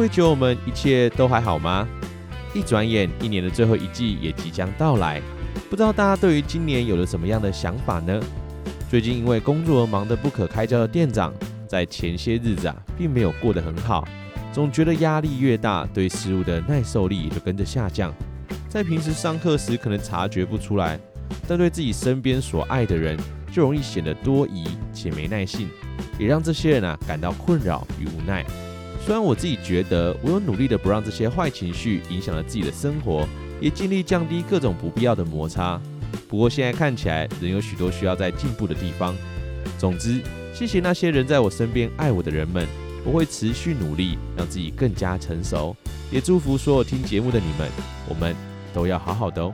位酒友们，一切都还好吗？一转眼，一年的最后一季也即将到来，不知道大家对于今年有了什么样的想法呢？最近因为工作而忙得不可开交的店长，在前些日子啊，并没有过得很好，总觉得压力越大，对事物的耐受力也就跟着下降。在平时上课时可能察觉不出来，但对自己身边所爱的人，就容易显得多疑且没耐性，也让这些人啊感到困扰与无奈。虽然我自己觉得我有努力的不让这些坏情绪影响了自己的生活，也尽力降低各种不必要的摩擦。不过现在看起来仍有许多需要再进步的地方。总之，谢谢那些人在我身边爱我的人们，我会持续努力让自己更加成熟。也祝福所有听节目的你们，我们都要好好的哦。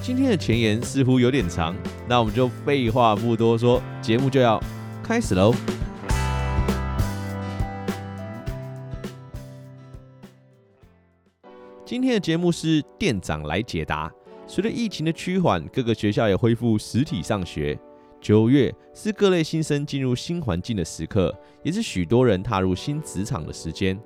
今天的前言似乎有点长，那我们就废话不多说，节目就要开始喽。今天的节目是店长来解答。随着疫情的趋缓，各个学校也恢复实体上学。九月是各类新生进入新环境的时刻，也是许多人踏入新职场的时间。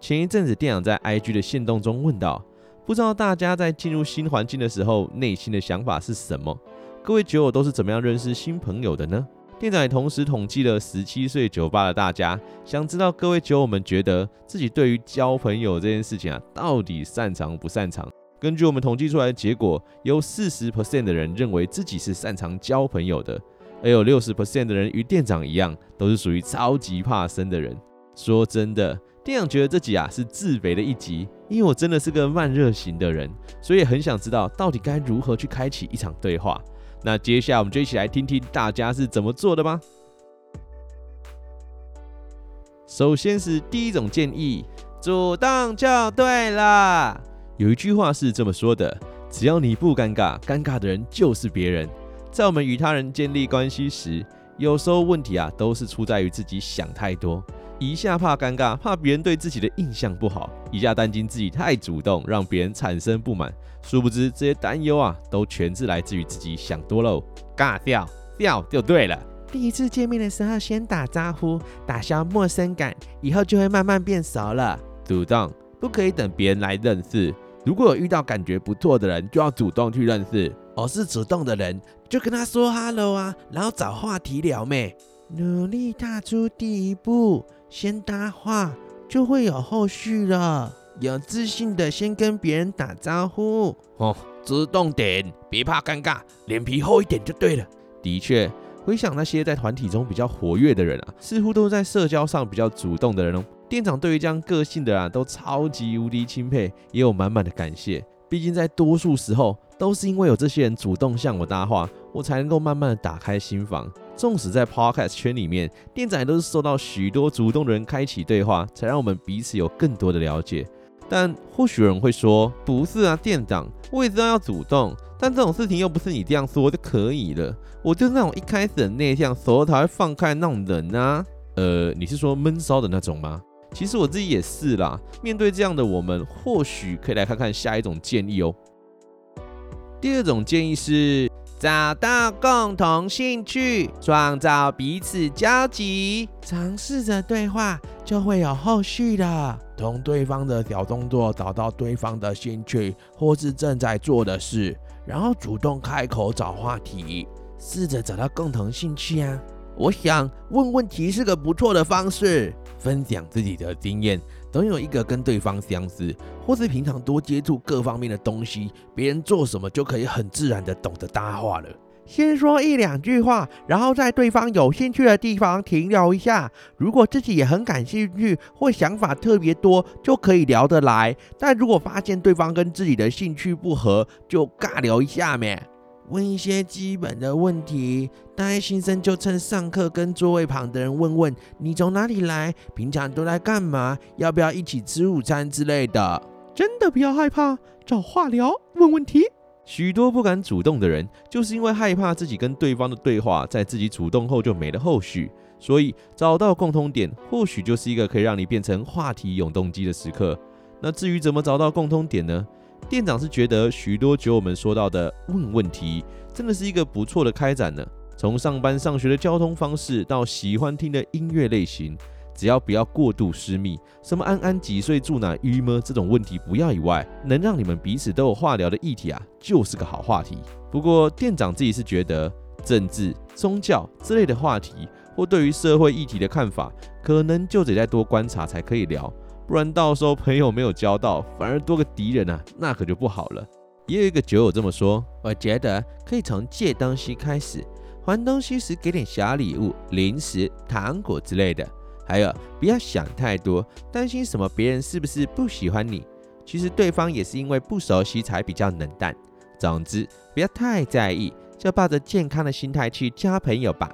前一阵子，店长在 IG 的线动中问道：“不知道大家在进入新环境的时候，内心的想法是什么？各位酒友都是怎么样认识新朋友的呢？”店长也同时统计了十七岁酒吧的大家，想知道各位酒友们觉得自己对于交朋友这件事情啊，到底擅长不擅长？根据我们统计出来的结果，有四十 percent 的人认为自己是擅长交朋友的，而有六十 percent 的人与店长一样，都是属于超级怕生的人。说真的，店长觉得这集啊是自肥的一集，因为我真的是个慢热型的人，所以很想知道到底该如何去开启一场对话。那接下来我们就一起来听听大家是怎么做的吧。首先是第一种建议，主动就对了。有一句话是这么说的：只要你不尴尬，尴尬的人就是别人。在我们与他人建立关系时，有时候问题啊都是出在于自己想太多。一下怕尴尬，怕别人对自己的印象不好；一下担心自己太主动，让别人产生不满。殊不知，这些担忧啊，都全是来自于自己想多喽。尬掉掉就对了。第一次见面的时候，先打招呼，打消陌生感，以后就会慢慢变熟了。主动不可以等别人来认识，如果有遇到感觉不错的人，就要主动去认识。我是主动的人，就跟他说 hello 啊，然后找话题聊咩。努力踏出第一步，先搭话，就会有后续了。有自信的先跟别人打招呼哦，主动点，别怕尴尬，脸皮厚一点就对了。的确，回想那些在团体中比较活跃的人啊，似乎都在社交上比较主动的人哦。店长对于这样个性的人啊，都超级无敌钦佩，也有满满的感谢。毕竟在多数时候，都是因为有这些人主动向我搭话，我才能够慢慢的打开心房。纵使在 Podcast 圈里面，店长也都是受到许多主动的人开启对话，才让我们彼此有更多的了解。但或许有人会说，不是啊，店长，我也知道要主动，但这种事情又不是你这样说就可以了。我就是那种一开始很内向，手才会放开那种人啊。呃，你是说闷骚的那种吗？其实我自己也是啦。面对这样的我们，或许可以来看看下一种建议哦。第二种建议是找到共同兴趣，创造彼此交集，尝试着对话，就会有后续的。从对方的小动作找到对方的兴趣或是正在做的事，然后主动开口找话题，试着找到共同兴趣啊。我想问问题是个不错的方式，分享自己的经验，总有一个跟对方相似，或是平常多接触各方面的东西，别人做什么就可以很自然的懂得搭话了。先说一两句话，然后在对方有兴趣的地方停留一下。如果自己也很感兴趣或想法特别多，就可以聊得来。但如果发现对方跟自己的兴趣不合，就尬聊一下呗。问一些基本的问题。大一新生就趁上课跟座位旁的人问问你从哪里来，平常都在干嘛，要不要一起吃午餐之类的。真的不要害怕，找话聊，问问题。许多不敢主动的人，就是因为害怕自己跟对方的对话在自己主动后就没了后续，所以找到共通点，或许就是一个可以让你变成话题永动机的时刻。那至于怎么找到共通点呢？店长是觉得许多酒友们说到的问问题，真的是一个不错的开展呢。从上班上学的交通方式到喜欢听的音乐类型，只要不要过度私密，什么安安几岁住哪郁闷这种问题不要以外，能让你们彼此都有话聊的议题啊，就是个好话题。不过店长自己是觉得政治、宗教之类的话题，或对于社会议题的看法，可能就得再多观察才可以聊。不然到时候朋友没有交到，反而多个敌人啊，那可就不好了。也有一个酒友这么说，我觉得可以从借东西开始，还东西时给点小礼物、零食、糖果之类的。还有不要想太多，担心什么别人是不是不喜欢你，其实对方也是因为不熟悉才比较冷淡。总之不要太在意，就抱着健康的心态去交朋友吧。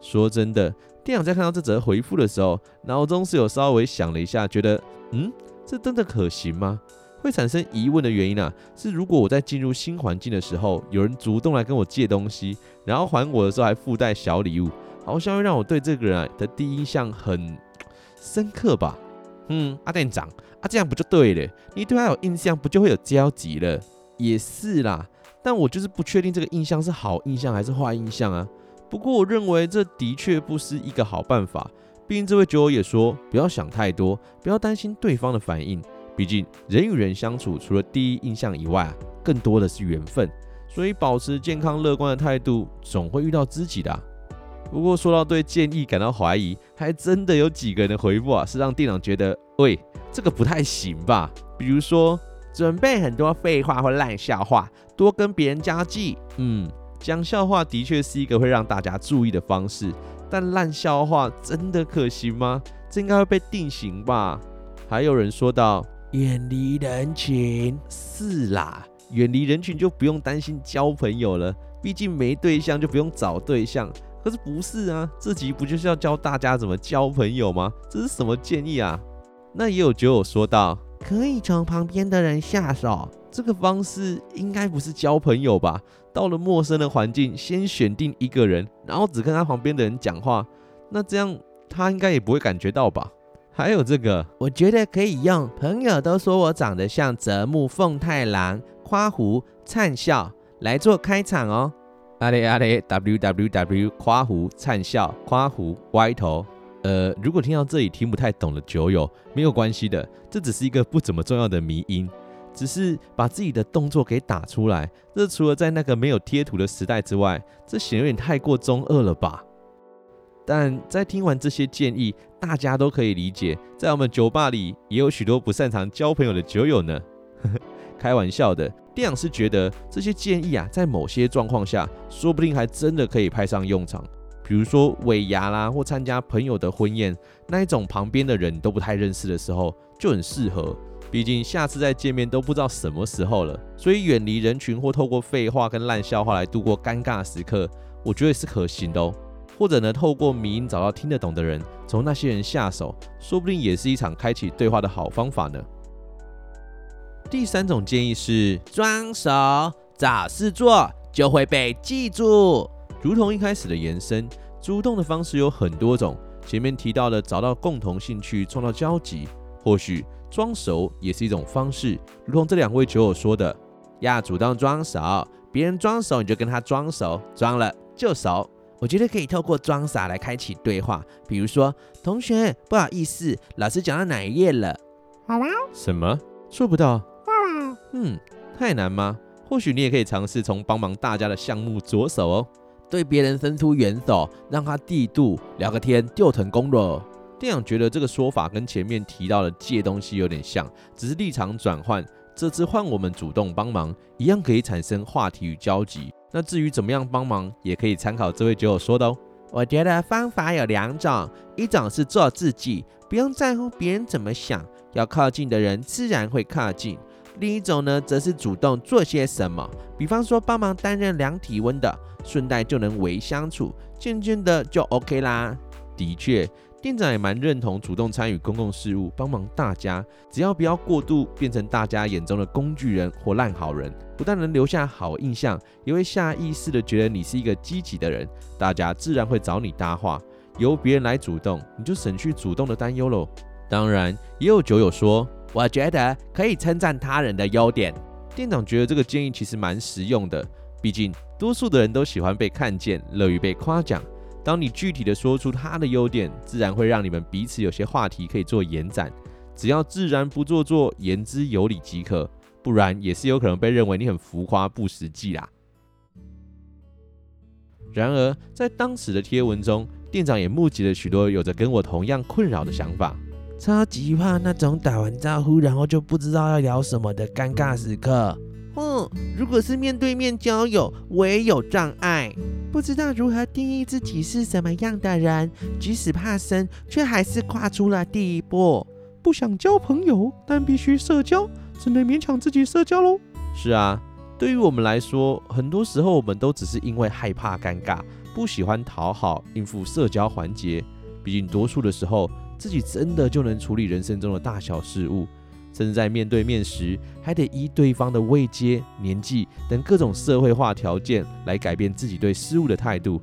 说真的。店长在看到这则回复的时候，脑中是有稍微想了一下，觉得，嗯，这真的可行吗？会产生疑问的原因啊，是如果我在进入新环境的时候，有人主动来跟我借东西，然后还我的时候还附带小礼物，好像会让我对这个人啊的第一印象很深刻吧？嗯，阿店长，啊这样不就对了？你对他有印象，不就会有交集了？也是啦，但我就是不确定这个印象是好印象还是坏印象啊。不过我认为这的确不是一个好办法。毕竟这位酒友也说，不要想太多，不要担心对方的反应。毕竟人与人相处，除了第一印象以外啊，更多的是缘分。所以保持健康乐观的态度，总会遇到知己的。不过说到对建议感到怀疑，还真的有几个人的回复啊，是让店长觉得，喂，这个不太行吧？比如说，准备很多废话或烂笑话，多跟别人交际。嗯。讲笑话的确是一个会让大家注意的方式，但烂笑话真的可行吗？这应该会被定型吧？还有人说到远离人群，是啦，远离人群就不用担心交朋友了，毕竟没对象就不用找对象。可是不是啊？这集不就是要教大家怎么交朋友吗？这是什么建议啊？那也有酒友说到，可以从旁边的人下手。这个方式应该不是交朋友吧？到了陌生的环境，先选定一个人，然后只跟他旁边的人讲话，那这样他应该也不会感觉到吧？还有这个，我觉得可以用。朋友都说我长得像泽木凤太郎，夸胡灿笑来做开场哦。阿雷阿雷，w w w 夸胡灿笑夸胡歪头。呃，如果听到这里听不太懂的酒友，没有关系的，这只是一个不怎么重要的迷因。只是把自己的动作给打出来，这除了在那个没有贴图的时代之外，这显得有点太过中二了吧？但在听完这些建议，大家都可以理解，在我们酒吧里也有许多不擅长交朋友的酒友呢。开玩笑的，店长是觉得这些建议啊，在某些状况下，说不定还真的可以派上用场。比如说尾牙啦，或参加朋友的婚宴，那一种旁边的人都不太认识的时候，就很适合。毕竟下次再见面都不知道什么时候了，所以远离人群或透过废话跟烂笑话来度过尴尬时刻，我觉得是可行的哦。或者呢，透过迷因找到听得懂的人，从那些人下手，说不定也是一场开启对话的好方法呢。第三种建议是装熟，找事做就会被记住。如同一开始的延伸，主动的方式有很多种。前面提到的找到共同兴趣，创造交集，或许。装熟也是一种方式，如同这两位酒友说的，要主动装熟，别人装熟你就跟他装熟，装了就熟。我觉得可以透过装傻来开启对话，比如说，同学不好意思，老师讲到哪一页了？什么？做不到？到了。嗯，太难吗？或许你也可以尝试从帮忙大家的项目着手哦，对别人伸出援手，让他嫉妒，聊个天就成功了。店长觉得这个说法跟前面提到的借东西有点像，只是立场转换。这次换我们主动帮忙，一样可以产生话题与交集。那至于怎么样帮忙，也可以参考这位酒友说的哦。我觉得方法有两种，一种是做自己，不用在乎别人怎么想，要靠近的人自然会靠近。另一种呢，则是主动做些什么，比方说帮忙担任量体温的，顺带就能微相处，渐渐的就 OK 啦。的确。店长也蛮认同主动参与公共事务，帮忙大家，只要不要过度变成大家眼中的工具人或烂好人，不但能留下好印象，也会下意识的觉得你是一个积极的人，大家自然会找你搭话。由别人来主动，你就省去主动的担忧喽。当然，也有酒友说，我觉得可以称赞他人的优点。店长觉得这个建议其实蛮实用的，毕竟多数的人都喜欢被看见，乐于被夸奖。当你具体的说出他的优点，自然会让你们彼此有些话题可以做延展。只要自然不做作，言之有理即可，不然也是有可能被认为你很浮夸不实际啦。然而，在当时的贴文中，店长也募集了许多有着跟我同样困扰的想法，超级怕那种打完招呼然后就不知道要聊什么的尴尬时刻。嗯，如果是面对面交友，我也有障碍。不知道如何定义自己是什么样的人，即使怕生，却还是跨出了第一步。不想交朋友，但必须社交，只能勉强自己社交喽。是啊，对于我们来说，很多时候我们都只是因为害怕尴尬，不喜欢讨好，应付社交环节。毕竟多数的时候，自己真的就能处理人生中的大小事务。甚至在面对面时，还得依对方的位阶、年纪等各种社会化条件来改变自己对事物的态度，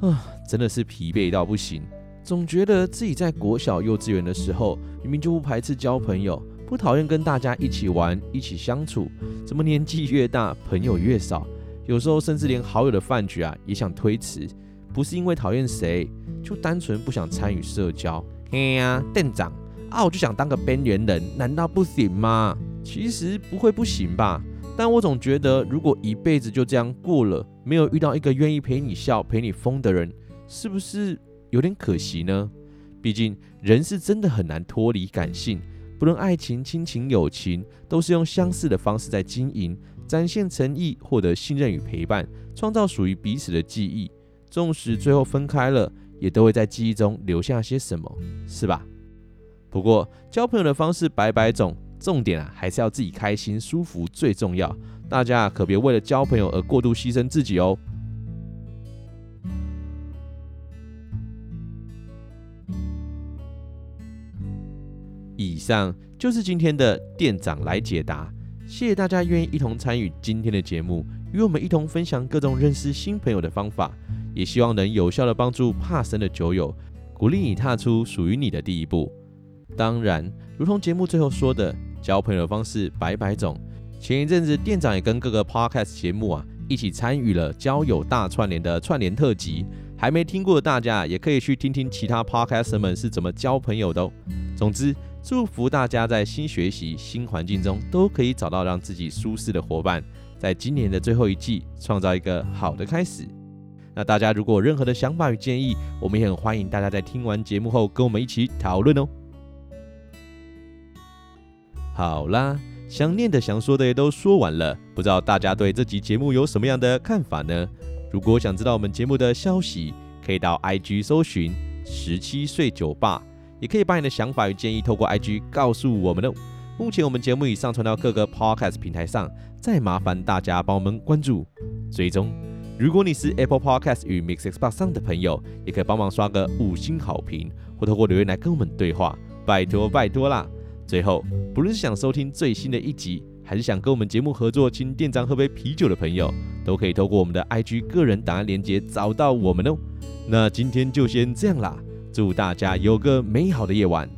啊，真的是疲惫到不行。总觉得自己在国小、幼稚园的时候，明明就不排斥交朋友，不讨厌跟大家一起玩、一起相处，怎么年纪越大，朋友越少？有时候甚至连好友的饭局啊，也想推辞，不是因为讨厌谁，就单纯不想参与社交。嘿呀、店长。啊，我就想当个边缘人，难道不行吗？其实不会不行吧，但我总觉得，如果一辈子就这样过了，没有遇到一个愿意陪你笑、陪你疯的人，是不是有点可惜呢？毕竟人是真的很难脱离感性，不论爱情、亲情、友情，都是用相似的方式在经营，展现诚意，获得信任与陪伴，创造属于彼此的记忆。纵使最后分开了，也都会在记忆中留下些什么，是吧？不过交朋友的方式百百种，重点啊还是要自己开心舒服最重要。大家可别为了交朋友而过度牺牲自己哦。以上就是今天的店长来解答，谢谢大家愿意一同参与今天的节目，与我们一同分享各种认识新朋友的方法，也希望能有效的帮助怕生的酒友，鼓励你踏出属于你的第一步。当然，如同节目最后说的，交朋友的方式百百种。前一阵子，店长也跟各个 podcast 节目啊一起参与了交友大串联的串联特辑。还没听过的大家，也可以去听听其他 podcast 们是怎么交朋友的哦。总之，祝福大家在新学习、新环境中都可以找到让自己舒适的伙伴，在今年的最后一季创造一个好的开始。那大家如果有任何的想法与建议，我们也很欢迎大家在听完节目后跟我们一起讨论哦。好啦，想念的、想说的也都说完了，不知道大家对这集节目有什么样的看法呢？如果想知道我们节目的消息，可以到 IG 搜寻十七岁酒吧，也可以把你的想法与建议透过 IG 告诉我们哦。目前我们节目已上传到各个 Podcast 平台上，再麻烦大家帮我们关注、追踪。如果你是 Apple Podcast 与 Mix Xbox 上的朋友，也可以帮忙刷个五星好评，或透过留言来跟我们对话，拜托拜托啦！最后，不论是想收听最新的一集，还是想跟我们节目合作，请店长喝杯啤酒的朋友，都可以透过我们的 IG 个人档案连接找到我们哦。那今天就先这样啦，祝大家有个美好的夜晚。